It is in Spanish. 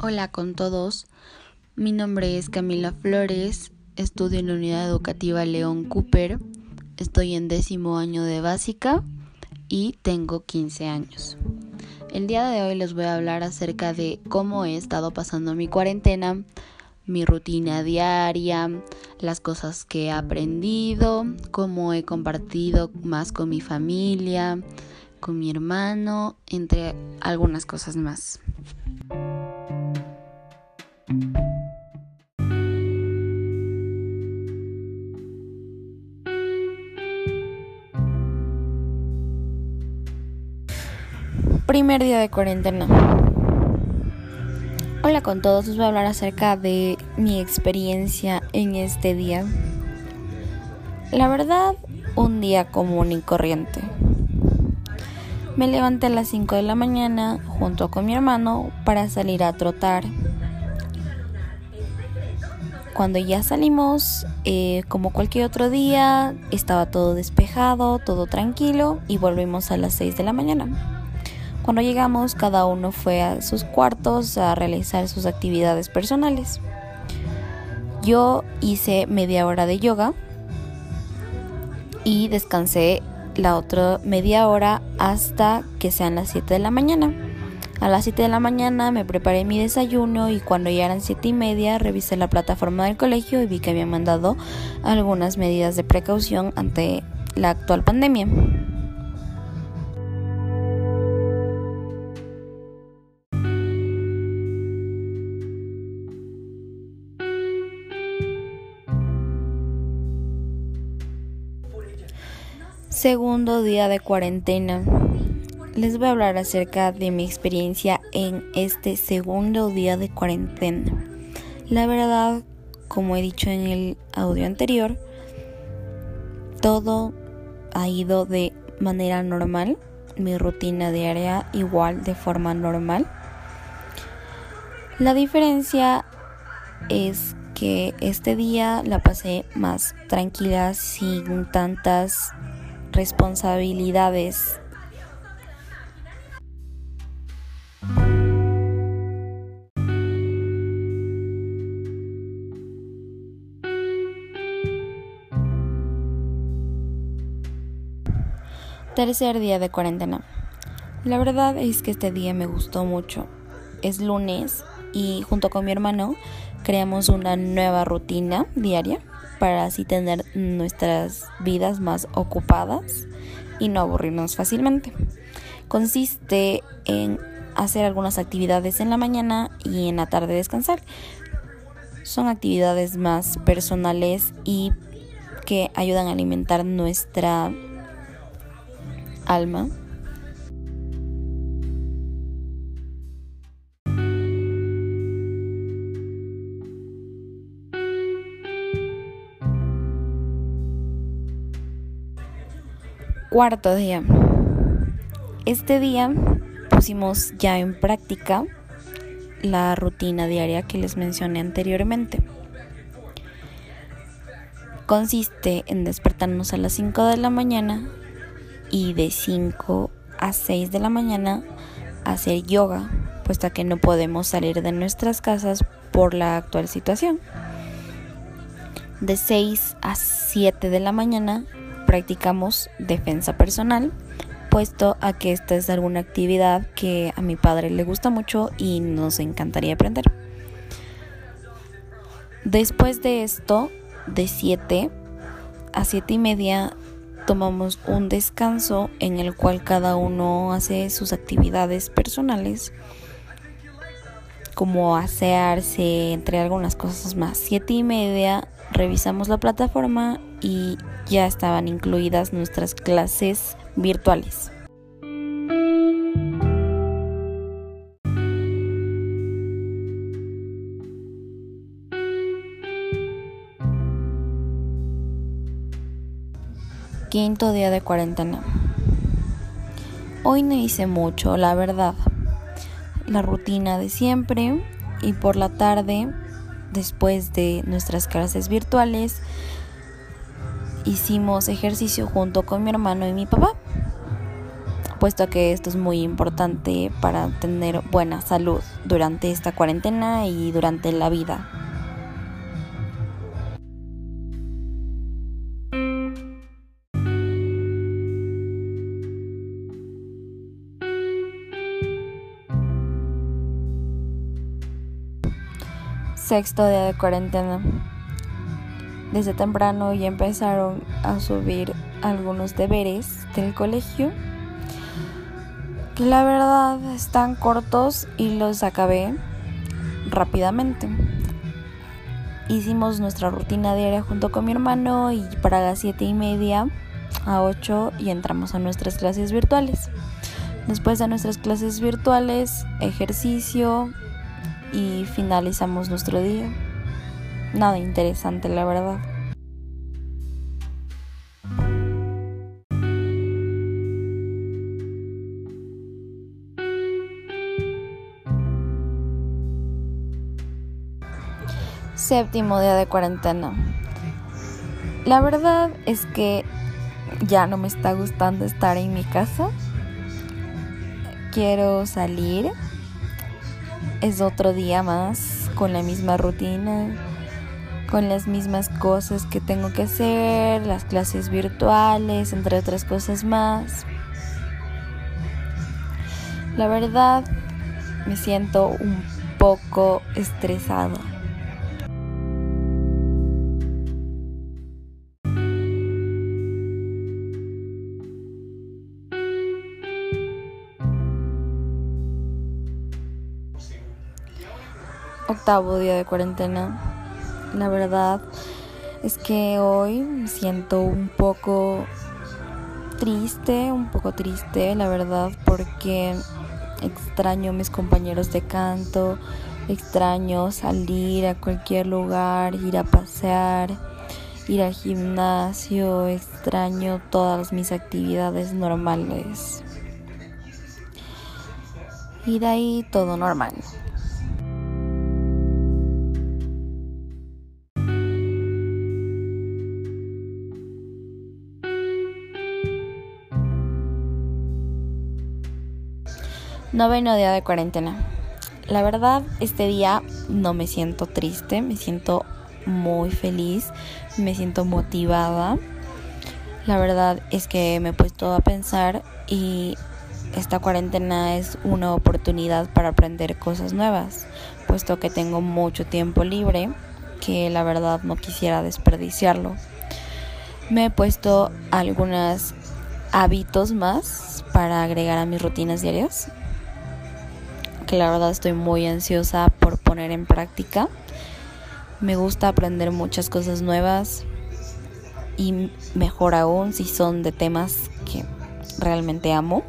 Hola con todos, mi nombre es Camila Flores, estudio en la unidad educativa León Cooper, estoy en décimo año de básica y tengo 15 años. El día de hoy les voy a hablar acerca de cómo he estado pasando mi cuarentena, mi rutina diaria, las cosas que he aprendido, cómo he compartido más con mi familia, con mi hermano, entre algunas cosas más. Primer día de cuarentena. Hola con todos, les voy a hablar acerca de mi experiencia en este día. La verdad, un día común y corriente. Me levanté a las 5 de la mañana junto con mi hermano para salir a trotar. Cuando ya salimos, eh, como cualquier otro día, estaba todo despejado, todo tranquilo y volvimos a las 6 de la mañana. Cuando llegamos, cada uno fue a sus cuartos a realizar sus actividades personales. Yo hice media hora de yoga y descansé la otra media hora hasta que sean las 7 de la mañana. A las 7 de la mañana me preparé mi desayuno y cuando ya eran 7 y media revisé la plataforma del colegio y vi que habían mandado algunas medidas de precaución ante la actual pandemia. Segundo día de cuarentena. Les voy a hablar acerca de mi experiencia en este segundo día de cuarentena. La verdad, como he dicho en el audio anterior, todo ha ido de manera normal. Mi rutina diaria igual de forma normal. La diferencia es que este día la pasé más tranquila, sin tantas responsabilidades. Tercer día de cuarentena. La verdad es que este día me gustó mucho. Es lunes y junto con mi hermano creamos una nueva rutina diaria para así tener nuestras vidas más ocupadas y no aburrirnos fácilmente. Consiste en hacer algunas actividades en la mañana y en la tarde descansar. Son actividades más personales y que ayudan a alimentar nuestra alma Cuarto día. Este día pusimos ya en práctica la rutina diaria que les mencioné anteriormente. Consiste en despertarnos a las 5 de la mañana y de 5 a 6 de la mañana hacer yoga, puesto que no podemos salir de nuestras casas por la actual situación. De 6 a 7 de la mañana practicamos defensa personal, puesto a que esta es alguna actividad que a mi padre le gusta mucho y nos encantaría aprender. Después de esto, de 7 a 7 y media, tomamos un descanso en el cual cada uno hace sus actividades personales como asearse, entre algunas cosas más. Siete y media revisamos la plataforma y ya estaban incluidas nuestras clases virtuales. Quinto día de cuarentena. Hoy no hice mucho, la verdad. La rutina de siempre y por la tarde, después de nuestras clases virtuales, hicimos ejercicio junto con mi hermano y mi papá. puesto que esto es muy importante para tener buena salud durante esta cuarentena y durante la vida. Sexto día de cuarentena. Desde temprano ya empezaron a subir algunos deberes del colegio que la verdad están cortos y los acabé rápidamente. Hicimos nuestra rutina diaria junto con mi hermano y para las siete y media a 8 y entramos a nuestras clases virtuales. Después de nuestras clases virtuales, ejercicio y finalizamos nuestro día. Nada interesante, la verdad. Séptimo día de cuarentena. La verdad es que ya no me está gustando estar en mi casa. Quiero salir. Es otro día más con la misma rutina, con las mismas cosas que tengo que hacer, las clases virtuales, entre otras cosas más. La verdad, me siento un poco estresado. Octavo día de cuarentena. La verdad es que hoy me siento un poco triste, un poco triste, la verdad, porque extraño a mis compañeros de canto, extraño salir a cualquier lugar, ir a pasear, ir al gimnasio, extraño todas mis actividades normales. Y de ahí todo normal. Noveno día de cuarentena. La verdad, este día no me siento triste, me siento muy feliz, me siento motivada. La verdad es que me he puesto a pensar y esta cuarentena es una oportunidad para aprender cosas nuevas, puesto que tengo mucho tiempo libre que la verdad no quisiera desperdiciarlo. Me he puesto algunos hábitos más para agregar a mis rutinas diarias que la verdad estoy muy ansiosa por poner en práctica. Me gusta aprender muchas cosas nuevas y mejor aún si son de temas que realmente amo.